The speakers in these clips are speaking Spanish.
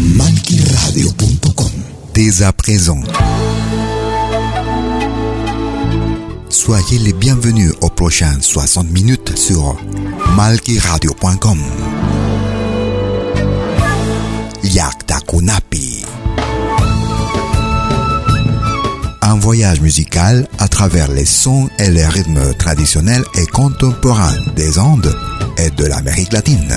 Malkiradio.com Dès à présent. Soyez les bienvenus aux prochaines 60 minutes sur malkiradio.com. Yakta Kunapi. Un voyage musical à travers les sons et les rythmes traditionnels et contemporains des Andes et de l'Amérique latine.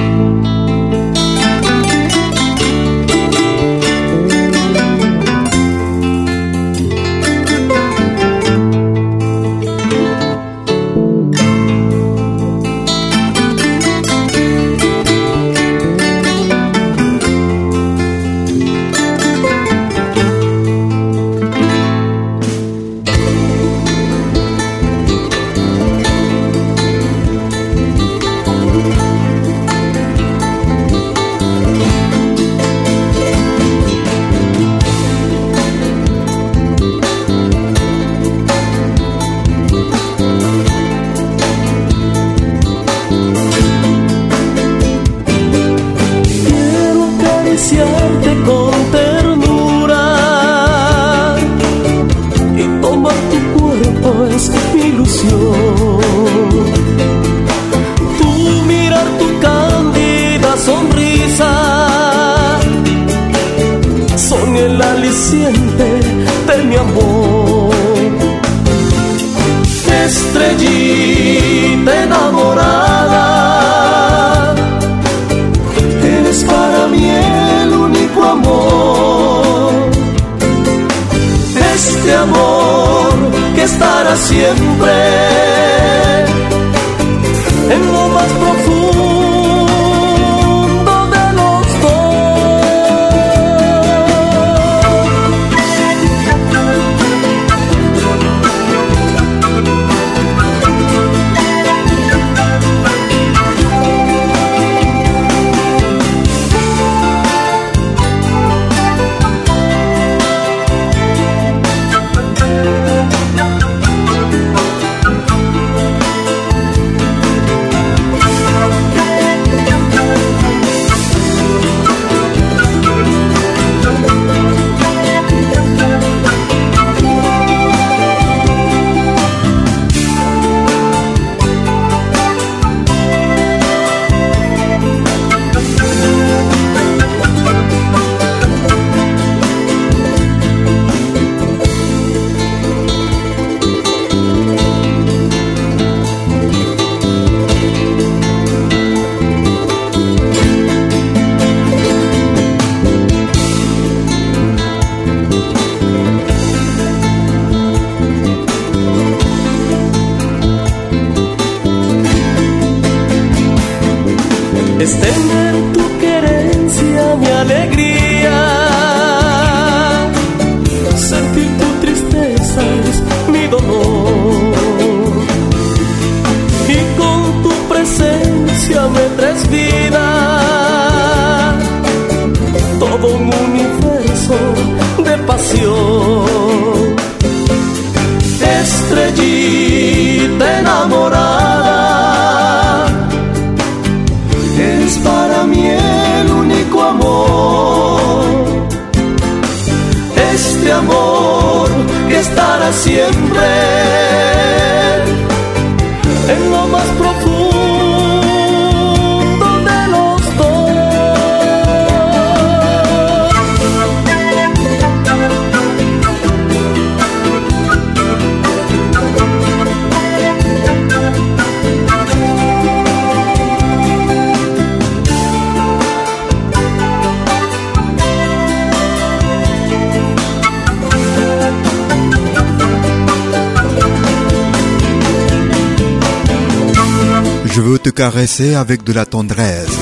Caresser avec de la tendresse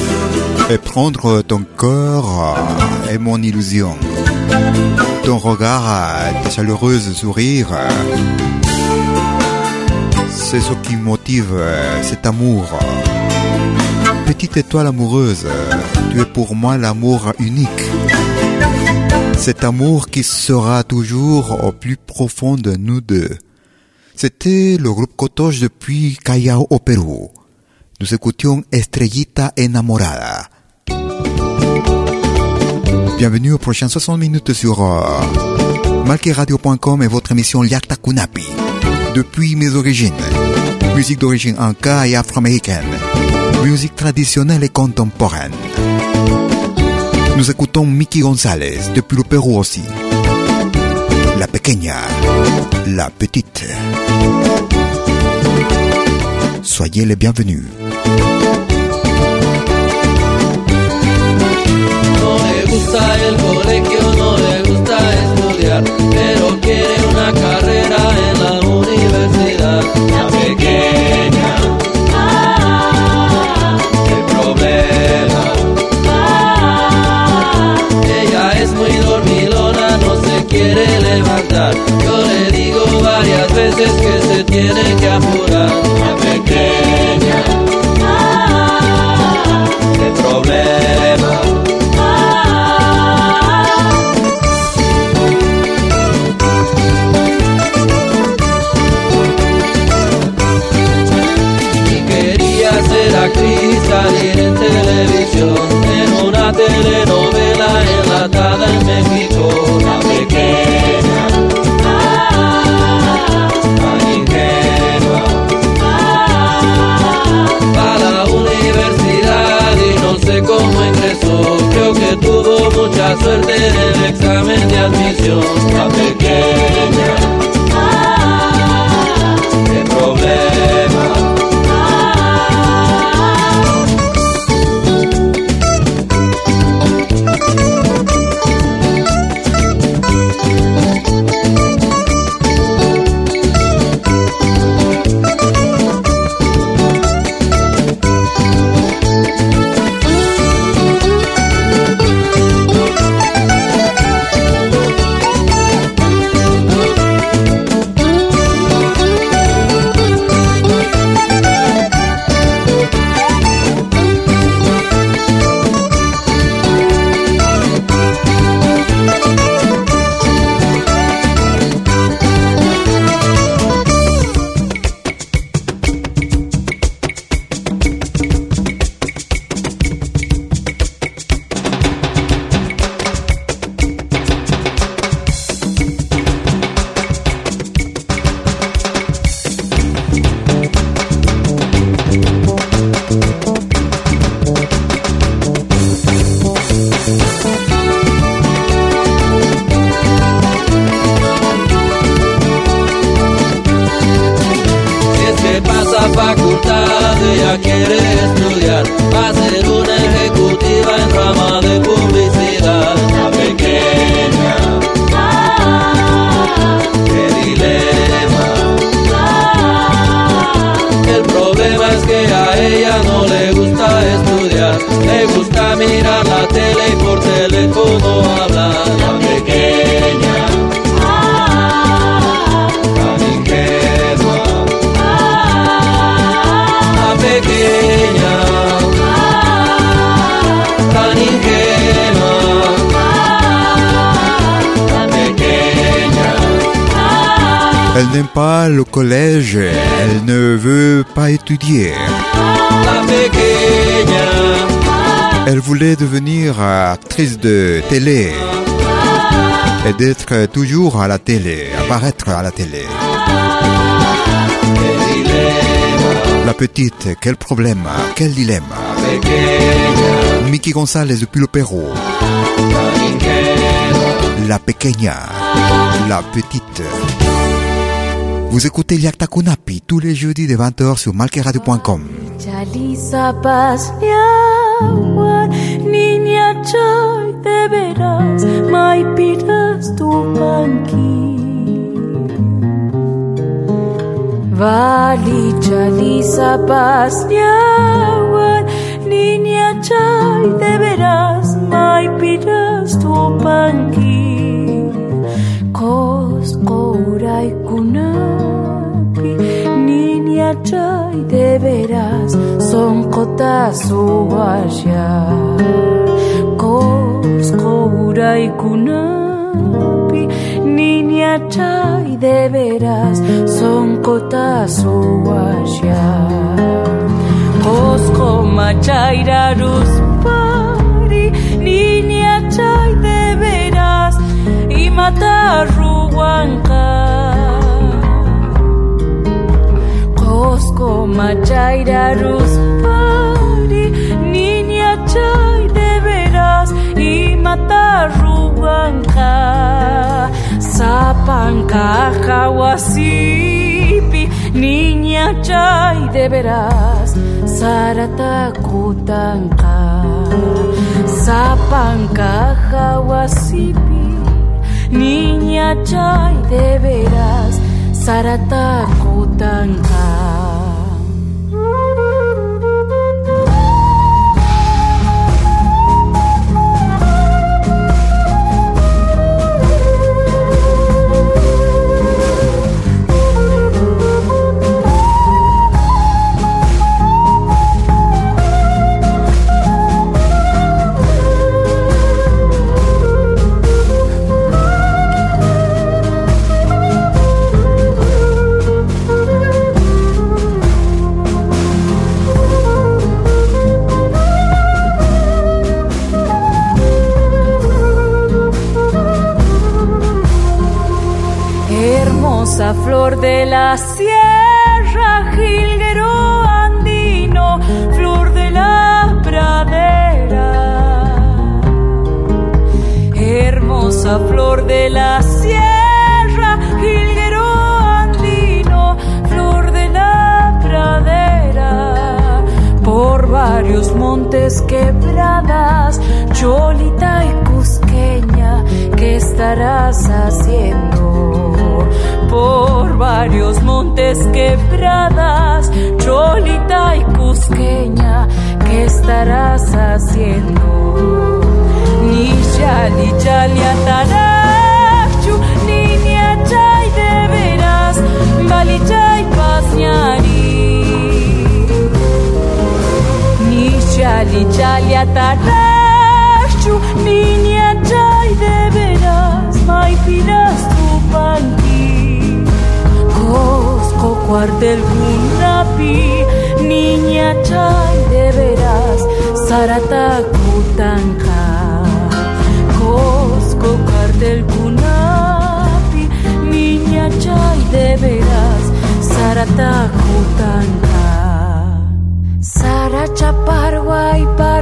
et prendre ton cœur et mon illusion. Ton regard, tes chaleureux sourires, c'est ce qui motive cet amour. Petite étoile amoureuse, tu es pour moi l'amour unique. Cet amour qui sera toujours au plus profond de nous deux. C'était le groupe Cotoche depuis Callao au Pérou. Nous écoutions Estrellita Enamorada. Bienvenue aux prochaines 60 minutes sur malqueradio.com et votre émission Liakta Kunapi. Depuis mes origines. Musique d'origine inca et afro-américaine. Musique traditionnelle et contemporaine. Nous écoutons Mickey Gonzalez depuis le Pérou aussi. La pequeña, la petite. Soyez les bienvenus. pero quiere una carrera en la universidad. Ya me quiere levantar. Yo le digo varias veces que se tiene que apurar. La pequeña, qué problema. actriz salir en televisión en una telenovela mucha suerte en el examen de admisión. La pequeña Elle voulait devenir actrice de télé et d'être toujours à la télé, apparaître à la télé. La petite, quel problème, quel dilemme. Mickey González depuis le Pérou. La pequeña, la petite. Vous écoutez Liakta Kunapi tous les jeudis de 20h sur malqueradio.com. Vali chali sapas niawan Niña chay de veras May piras tu panqui Kos kouray kunapi Niña chay de veras Son kotas uwasya Kos kouray kunapi Niña chay de veras Son kotas uwasya Kosko Y matar ruanca. Kosko machaira ruspari Niña chay de veras Y matar ruanca. Sapanca hawasipi Niña chay de veras. Sarata kutanka. Sapanca hawasipi Niña chay de veras Sarata kutanka Flor de la sierra, jilguero andino, flor de la pradera. Hermosa flor de la sierra, jilguero andino, flor de la pradera. Por varios montes quebradas, cholita y cusqueña, ¿qué estarás haciendo? Por varios montes quebradas, cholita y cusqueña, ¿qué estarás haciendo? Ni chali chali atarachu, niña chay de veras. Ni chali atarachu, Cuartel kunapi, niña chay de veras, sarata kutanka. Cosco cuartel kunapi, niña chay de veras, kutanka. Saracha parguay, parguaycha,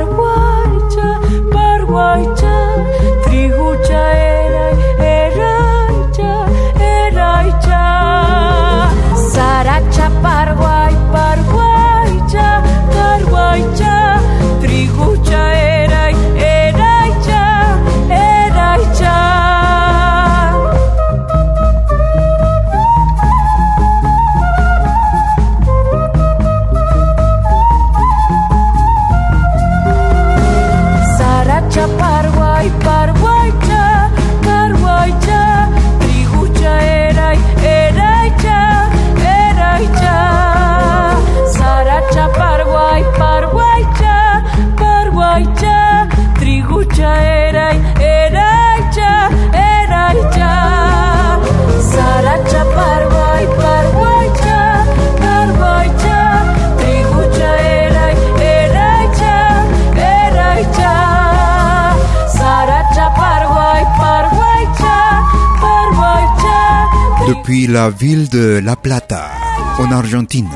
la ville de La Plata, en Argentine,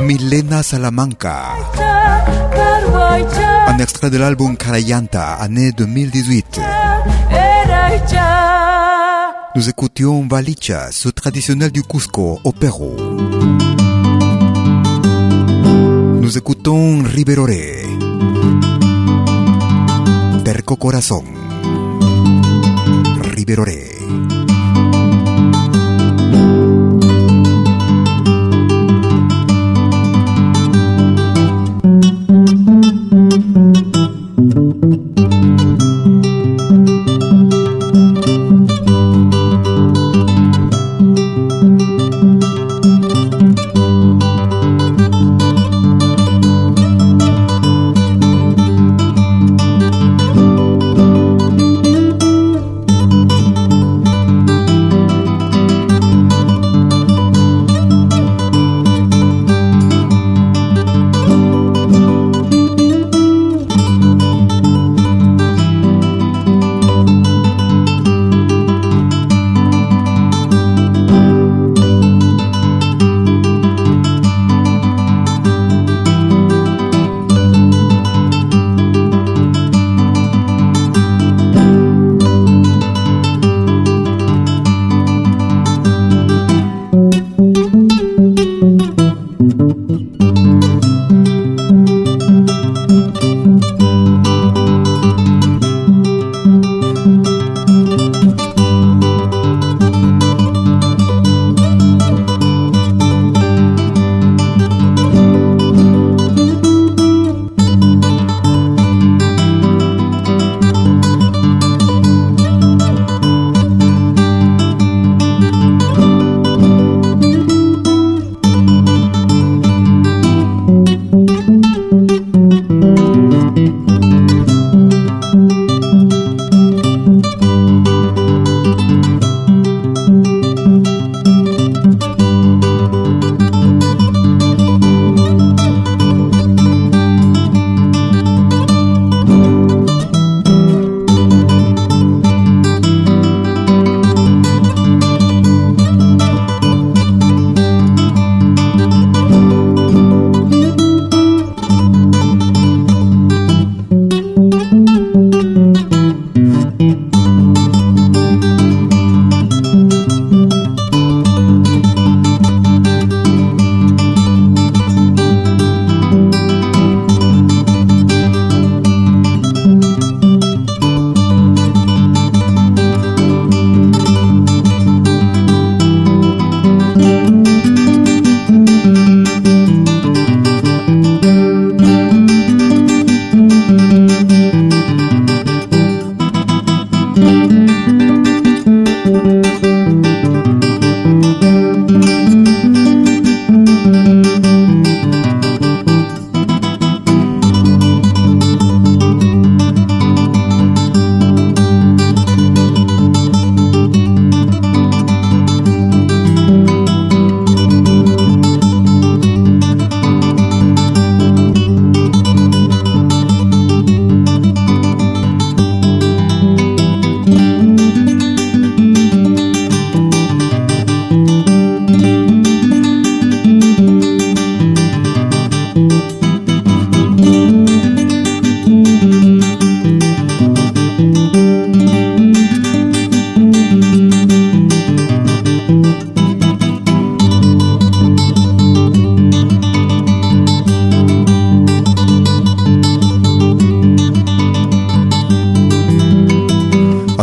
Milena Salamanca, un extrait de l'album Carayanta, année 2018. eraycha. Nous écoutions Valicha, ce traditionnel du Cusco au Pérou. Nous écoutons Riverore, Terco Corazón. Riverore.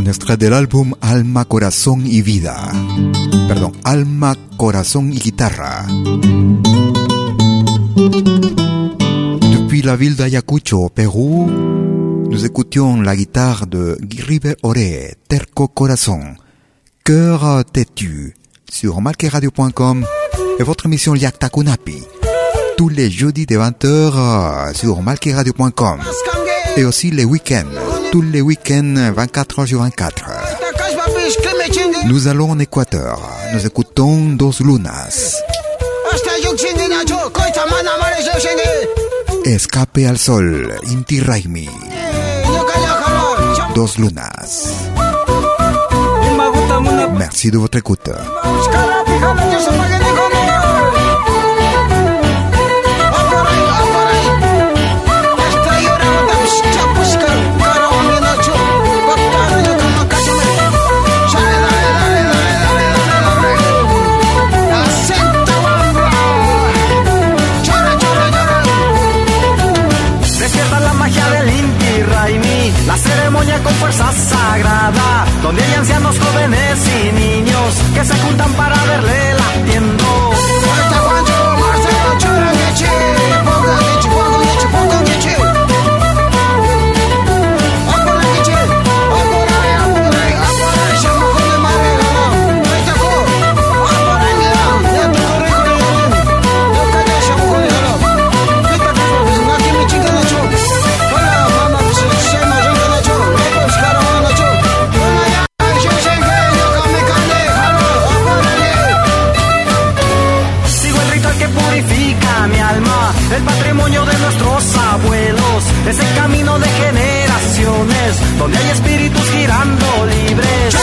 Del álbum Alma, Corazón y Vida. Alma, Corazón y Guitarra. Depuis la ville d'Ayacucho, Pérou, nous écoutions la guitare de River Ore, Terco Corazon, Cœur têtu, sur malqueradio.com et votre émission Liakta Kunapi, tous les jeudis de 20h sur malqueradio.com et aussi les week-ends tous les week-ends 24 heures sur 24. Nous allons en Équateur. Nous écoutons Dos Lunas. Escape al sol, Inti Raimi. Dos Lunas. Merci de votre écoute. Donde hay ancianos jóvenes y niños que se juntan para verle ese camino de generaciones donde hay espíritus girando libres.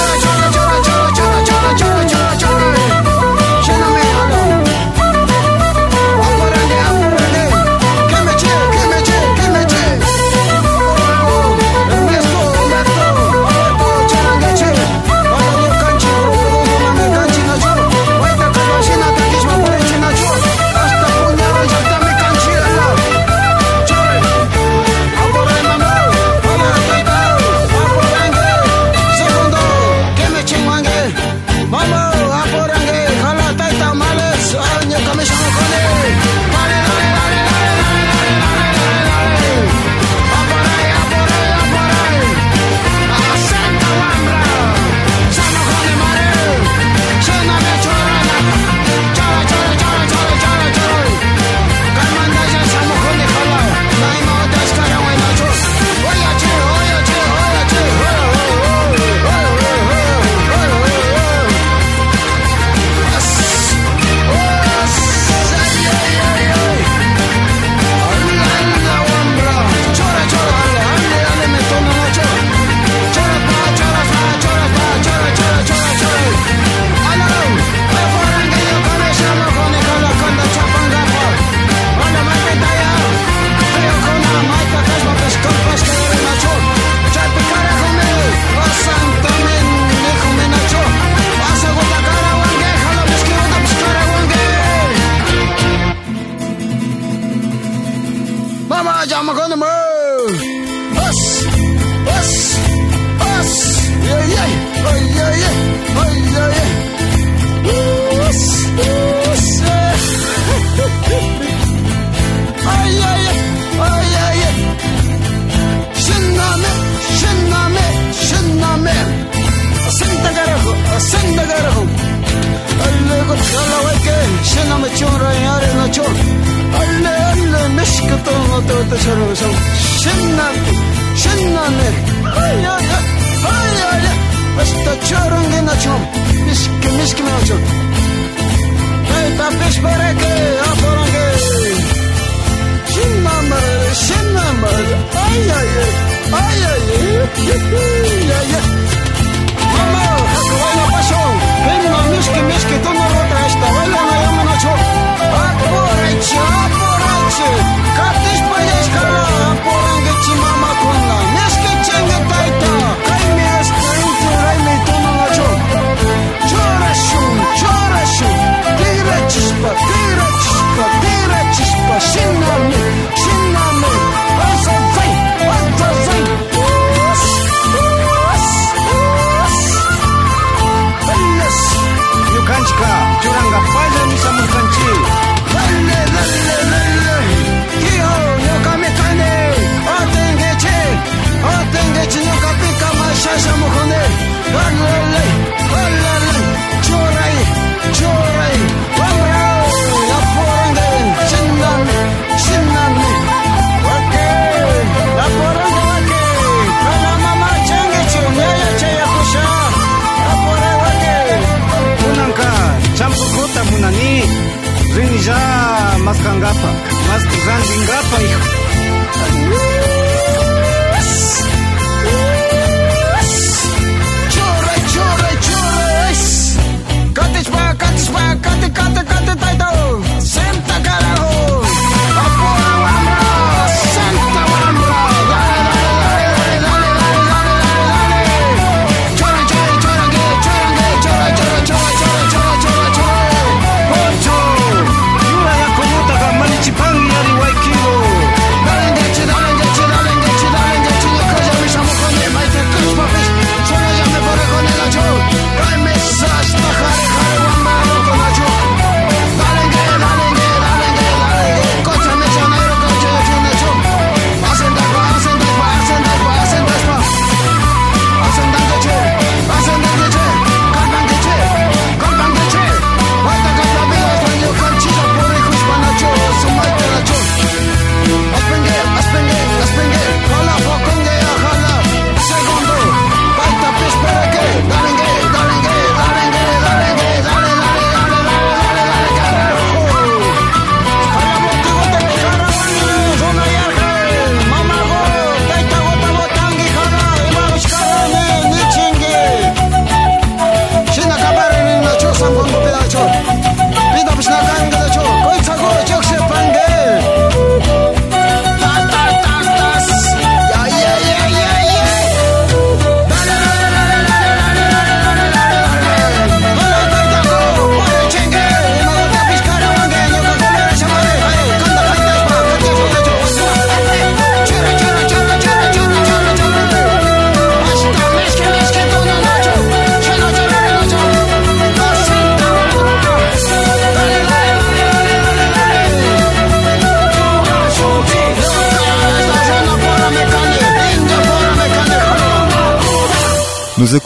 No se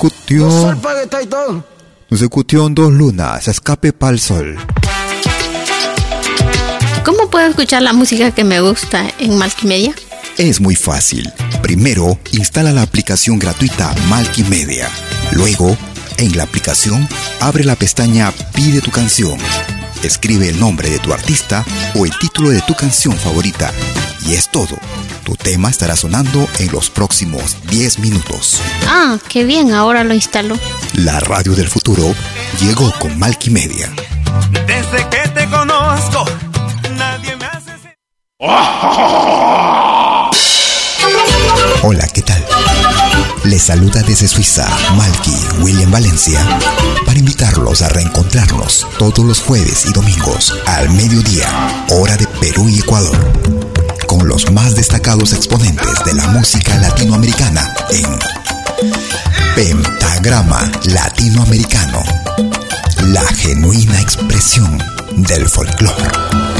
cutió. En dos lunas. Escape pa'l sol. ¿Cómo puedo escuchar la música que me gusta en Multimedia? Es muy fácil. Primero, instala la aplicación gratuita Multimedia. Luego, en la aplicación, abre la pestaña Pide tu canción. Escribe el nombre de tu artista o el título de tu canción favorita y es todo. Tu tema estará sonando en los próximos 10 minutos. Ah, qué bien, ahora lo instaló. La radio del futuro llegó con Malquimedia. Desde que te conozco, nadie me hace. Hola, ¿qué tal? Les saluda desde Suiza Malky William Valencia para invitarlos a reencontrarnos todos los jueves y domingos al mediodía, hora de Perú y Ecuador con los más destacados exponentes de la música latinoamericana en Pentagrama Latinoamericano, la genuina expresión del folclore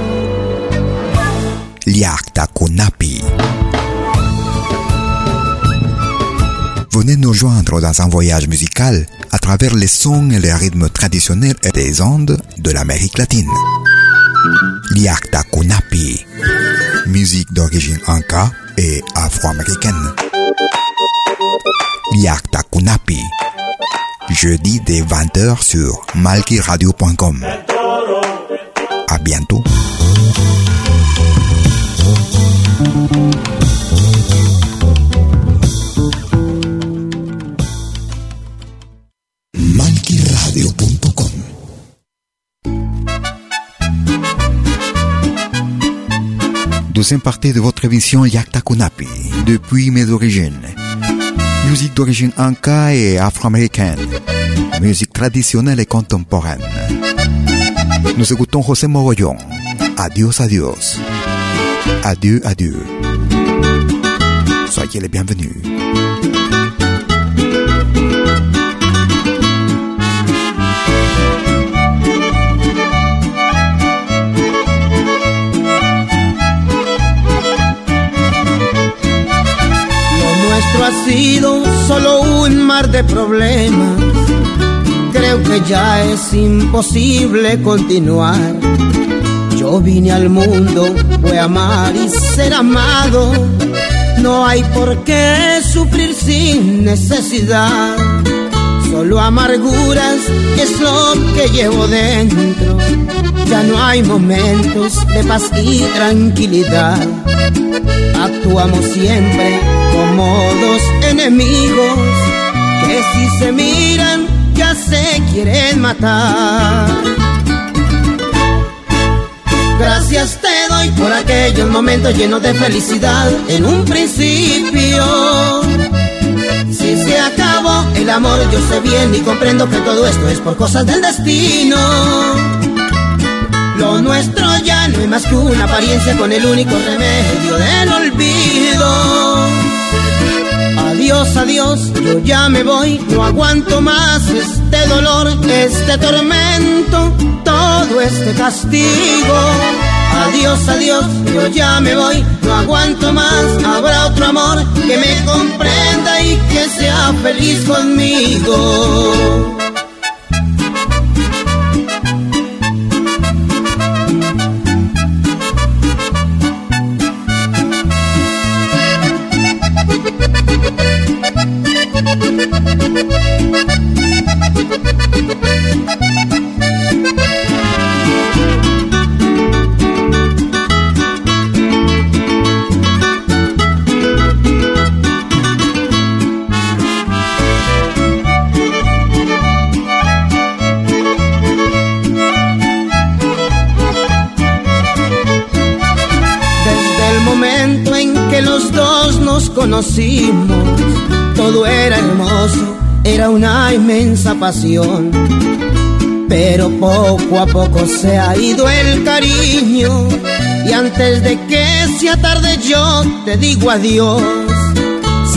Liakta Kunapi. Venez nous joindre dans un voyage musical à travers les sons et les rythmes traditionnels des Andes de l'Amérique latine. Liakta Kunapi. Musique d'origine inca et afro-américaine. Liakta Kunapi. Jeudi dès 20h sur malkiradio.com. À bientôt. Deuxième partie de votre émission Yakta Kunapi, depuis mes origines. Musique d'origine inca et afro-américaine. Musique traditionnelle et contemporaine. Nous écoutons José Mogollón. Adiós, adiós. Adieu, adieu. Soyez les bienvenus. Nuestro ha sido solo un mar de problemas. Creo que ya es imposible continuar. Yo vine al mundo, fue amar y ser amado. No hay por qué sufrir sin necesidad. Solo amarguras es lo que llevo dentro. Ya no hay momentos de paz y tranquilidad. Actuamos siempre como dos enemigos que si se miran ya se quieren matar. Gracias te doy por aquellos momentos llenos de felicidad en un principio. Si se acabó el amor, yo sé bien y comprendo que todo esto es por cosas del destino. Lo nuestro ya no es más que una apariencia con el único remedio del olvido. Adiós, adiós, yo ya me voy, no aguanto más este dolor, este tormento, todo este castigo. Adiós, adiós, yo ya me voy, no aguanto más, habrá otro amor que me comprenda y que sea feliz conmigo. Pero poco a poco se ha ido el cariño y antes de que sea tarde yo te digo adiós.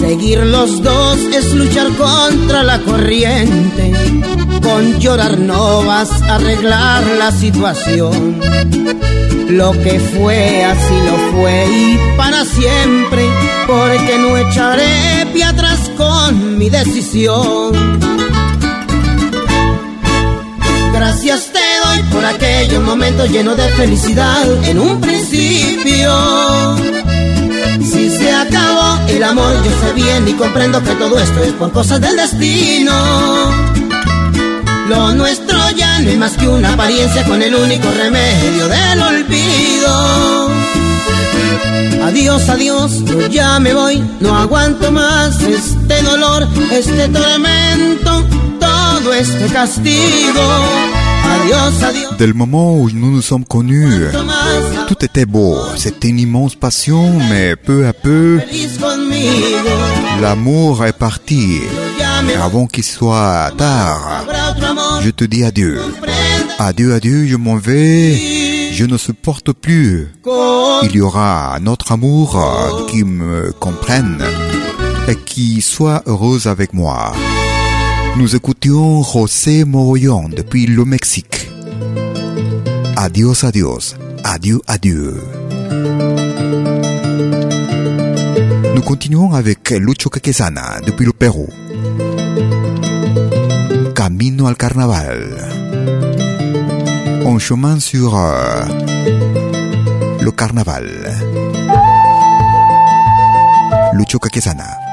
Seguir los dos es luchar contra la corriente. Con llorar no vas a arreglar la situación. Lo que fue así lo fue y para siempre, porque no echaré pie atrás con mi decisión. Gracias te doy por aquellos momentos llenos de felicidad en un principio. Si se acabó el amor, yo sé bien y comprendo que todo esto es por cosas del destino. Lo nuestro ya no es más que una apariencia con el único remedio del olvido. Adiós, adiós, yo ya me voy, no aguanto más este dolor, este tormento, todo este castigo. Adiós, adiós. Dès le moment où nous nous sommes connus, tout était beau. C'était une immense passion, mais peu à peu, l'amour est parti. Et avant qu'il soit tard, je te dis adieu. Adieu, adieu, je m'en vais. Je ne supporte plus. Il y aura un autre amour euh, qui me comprenne et qui soit heureuse avec moi. Nous écoutions José Morollon depuis le Mexique. Adios, adios. Adieu, adieu. Nous continuons avec Lucho Quequesana depuis le Pérou. Camino al carnaval. En chemin sur euh, le carnaval. Lucho Quequesana.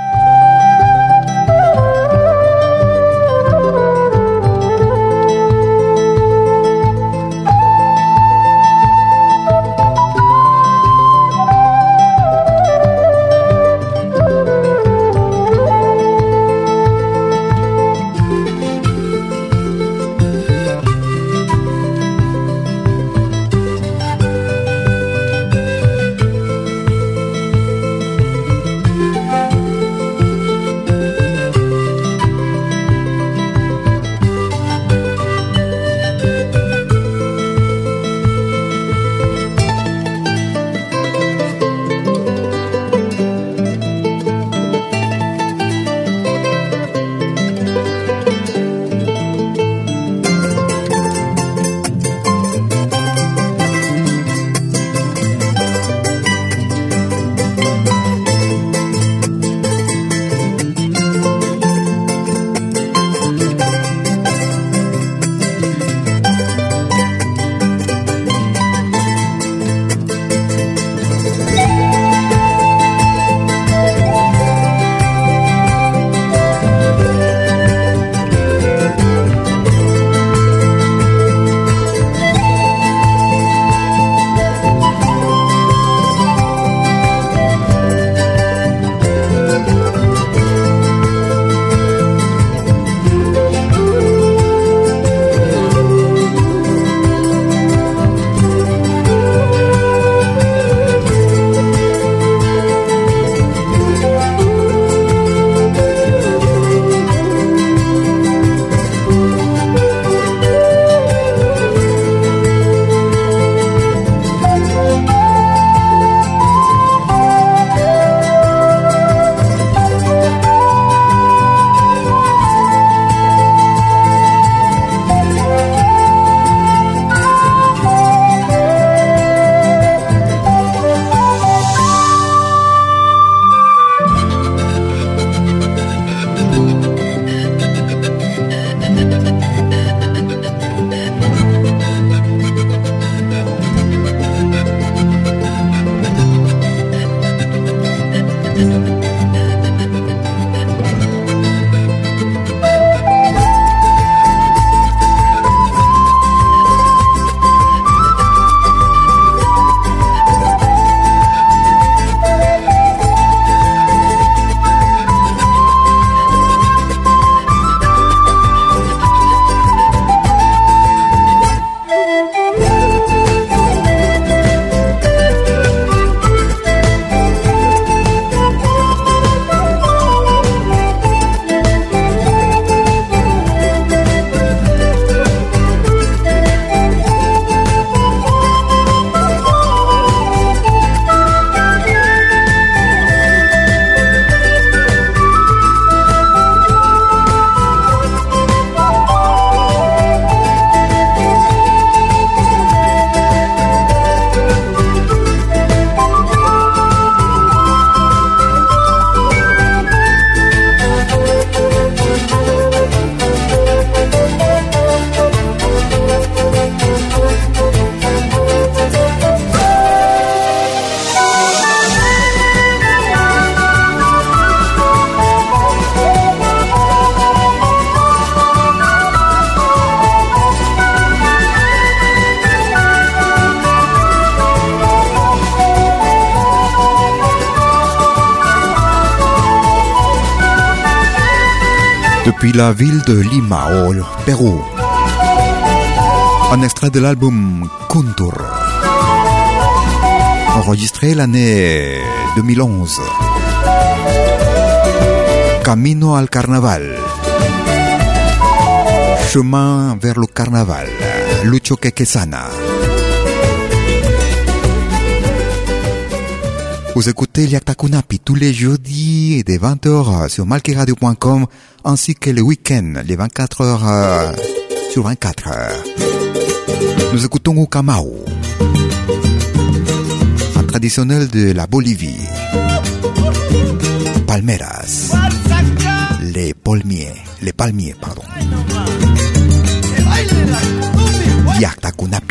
La ville de Lima au Pérou. Un extrait de l'album Kuntur, enregistré l'année 2011. Camino al Carnaval. Chemin vers le Carnaval. Lucho Quequesana. Vous écoutez Liaktakunapi tous les jeudis de 20h sur malkiradio.com ainsi que le week-end, les 24 heures euh, sur 24 heures. Nous écoutons Ukamau, un traditionnel de la Bolivie. Palmeras. Les palmiers, les palmiers, pardon. Yaktakunapi.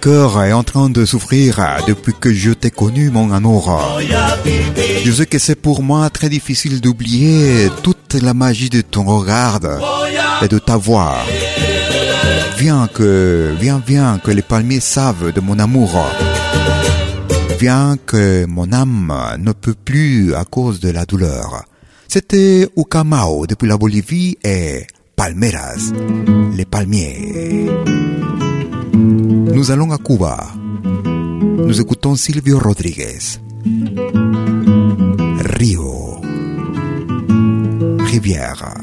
Cœur est en train de souffrir depuis que je t'ai connu, mon amour. Je sais que c'est pour moi très difficile d'oublier toute la magie de ton regard et de ta voix. Viens que, viens, viens que les palmiers savent de mon amour. Viens que mon âme ne peut plus à cause de la douleur. C'était Ucamao depuis la Bolivie et Palmeras, les palmiers. Nous allons à Cuba. Nous écoutons Silvio Rodriguez. Rio. Rivière.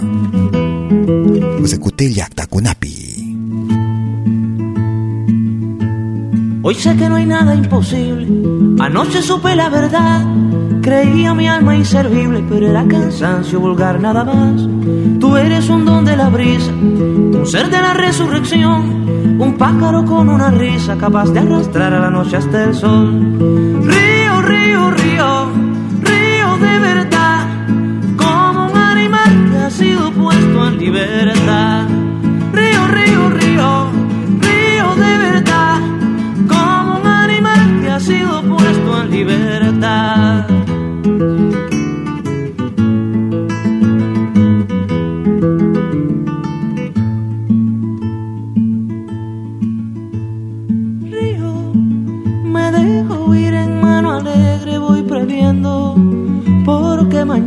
Vous écoutez Yakta Kunapi. Hoy sé que no hay nada imposible. Anoche supe la verdad. Creía mi alma inservible, pero era cansancio vulgar nada más. Eres un don de la brisa, un ser de la resurrección, un pájaro con una risa capaz de arrastrar a la noche hasta el sol. Río, río, río, río de verdad, como un animal que ha sido puesto en libertad.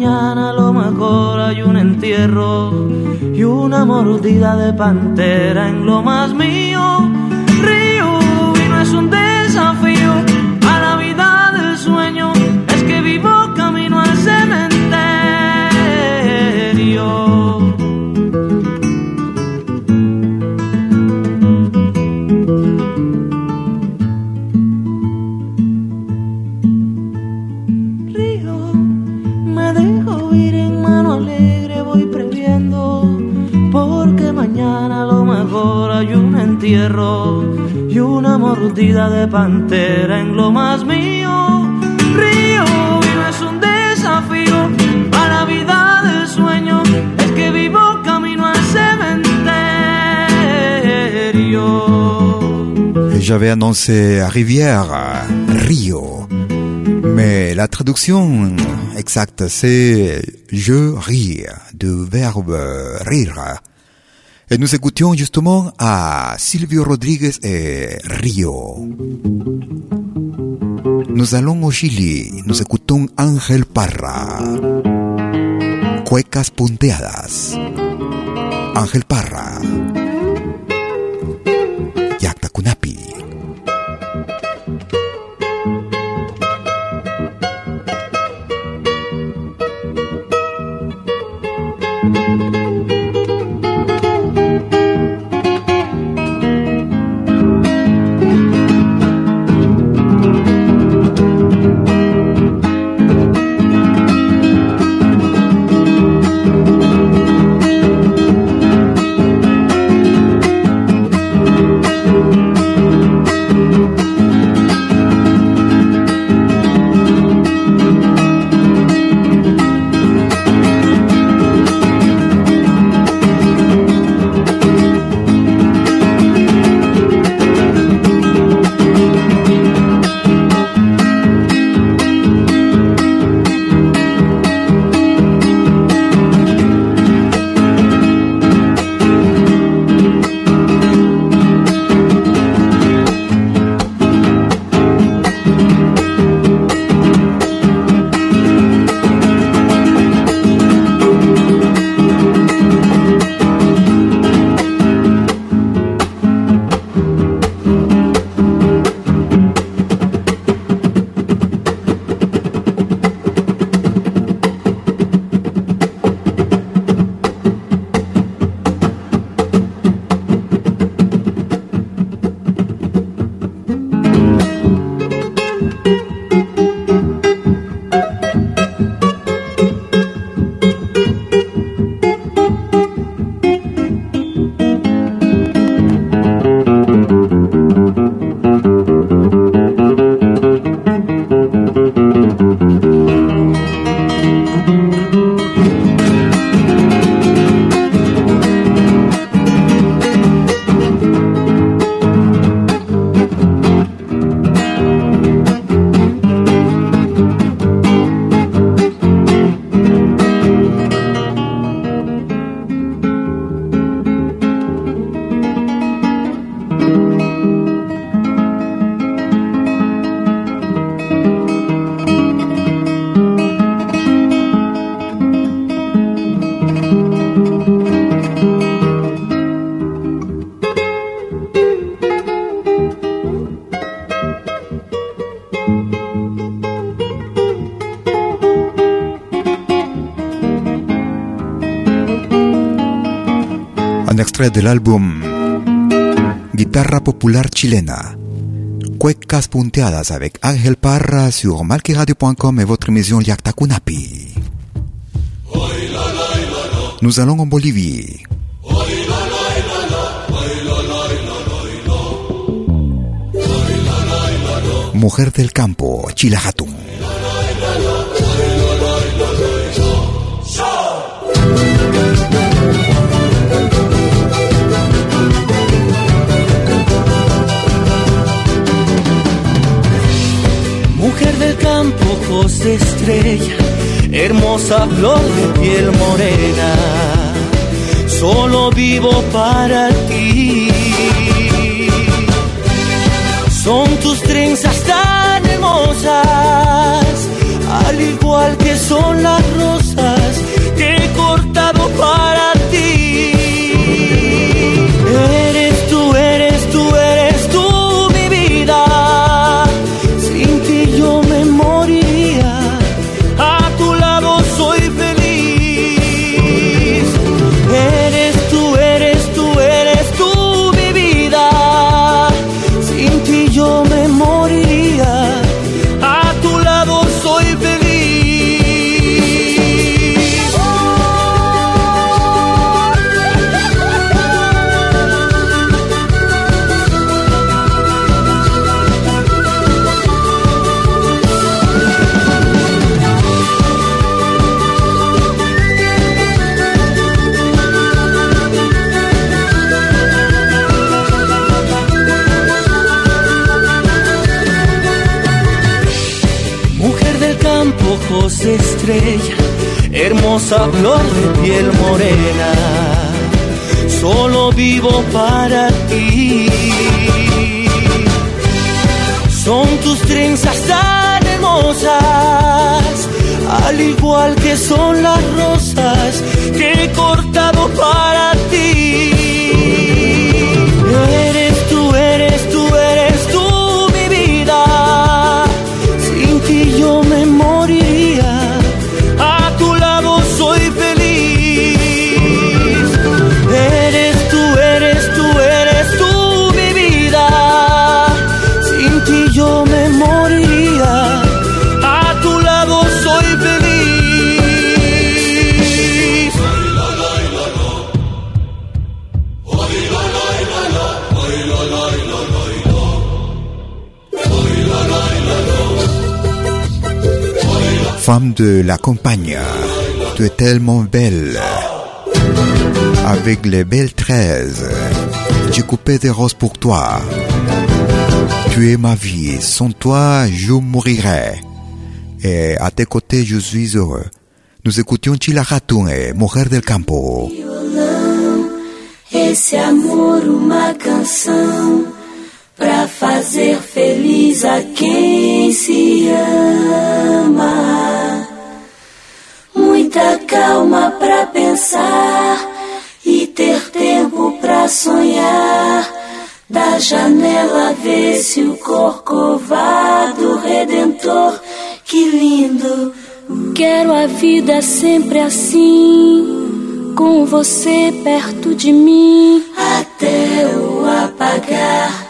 Mañana a lo mejor hay un entierro y una mordida de pantera en lo más mío. J'avais annoncé Rivière, Rio. Mais la traduction exacte, c'est je ris, du verbe rire. Et nous écoutions justement à Silvio Rodriguez et Rio. Nous allons au Chili, nous écoutons Ángel Parra. Cuecas punteadas. Ángel Parra. Un extrait de l'album Guitarra popular chilena. Cuecas punteadas avec Ángel Parra sur malquiradio.com et votre émission Yakta Kunapi. Nous allons en Bolivie. Mujer del campo, Chilahatun. Del campo, ojos estrella, hermosa flor de piel morena, solo vivo para ti. Son tus trenzas tan hermosas, al igual que son las rosas hermosa flor de piel morena, solo vivo para ti. Son tus trenzas tan hermosas, al igual que son las rosas que he cortado para ti. Femme de la campagne, tu es tellement belle. Avec les belles treize, j'ai coupé des roses pour toi. Tu es ma vie, sans toi je mourirai. Et à tes côtés je suis heureux. Nous écoutions Chila et Mujer del Campo. Pra fazer feliz a quem se ama. Muita calma pra pensar e ter tempo pra sonhar. Da janela vê-se o corcovado redentor. Que lindo! Quero a vida sempre assim, com você perto de mim, até o apagar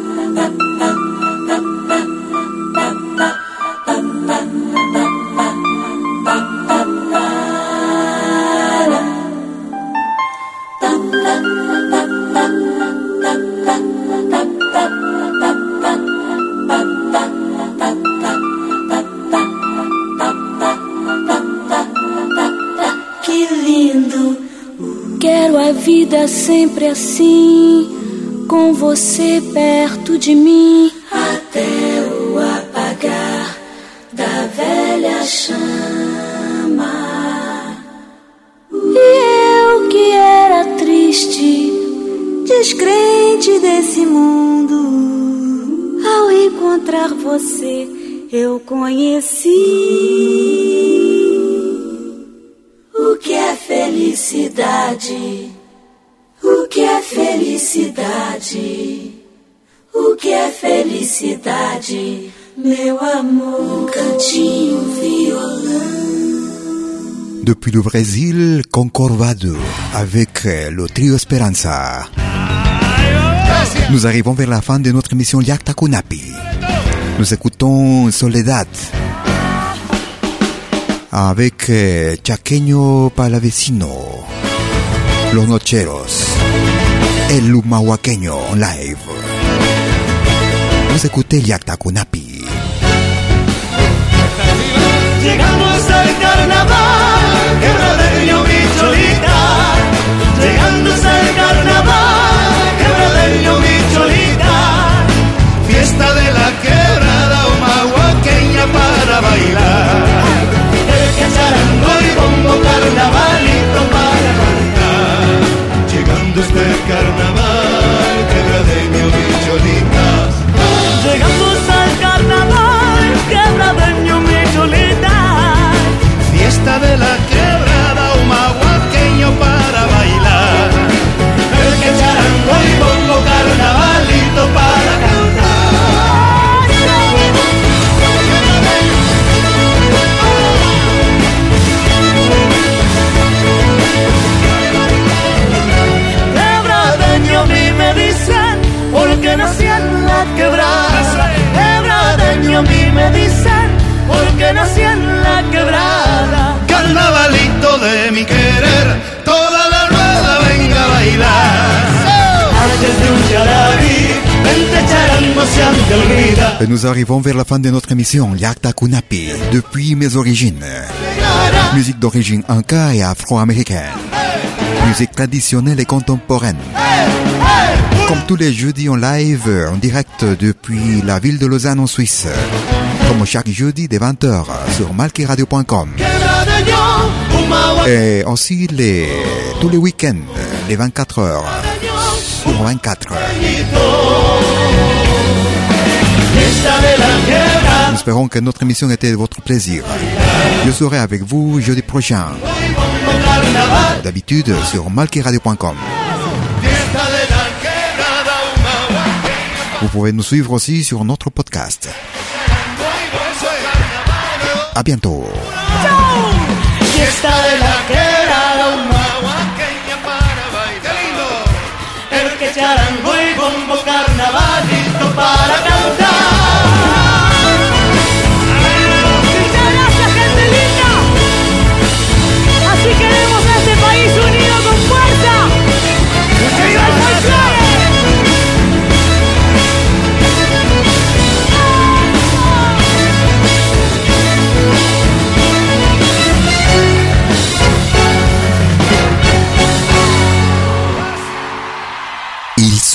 sempre assim, com você perto de mim, Depuis le Brésil, Concorvado, avec le trio Esperanza. Nous arrivons vers la fin de notre émission Yakta Kunapi. Nous écoutons Soledad avec eh, Chaqueño Palavecino, Los Nocheros, El Lumahuaqueño en live. Nous écoutez Yakta Kunapi. Llegamos nous arrivons vers la fin de notre émission Yakta Kunapi, depuis mes origines. Musique d'origine inca et afro-américaine. Musique traditionnelle et contemporaine. Comme tous les jeudis en live, en direct depuis la ville de Lausanne en Suisse. Comme chaque jeudi des 20h sur malkiradio.com. Et aussi les, tous les week-ends, les 24 heures sur 24. Nous espérons que notre émission était de votre plaisir. Je serai avec vous jeudi prochain. D'habitude sur malkiradio.com. Vous pouvez nous suivre aussi sur notre podcast. À bientôt.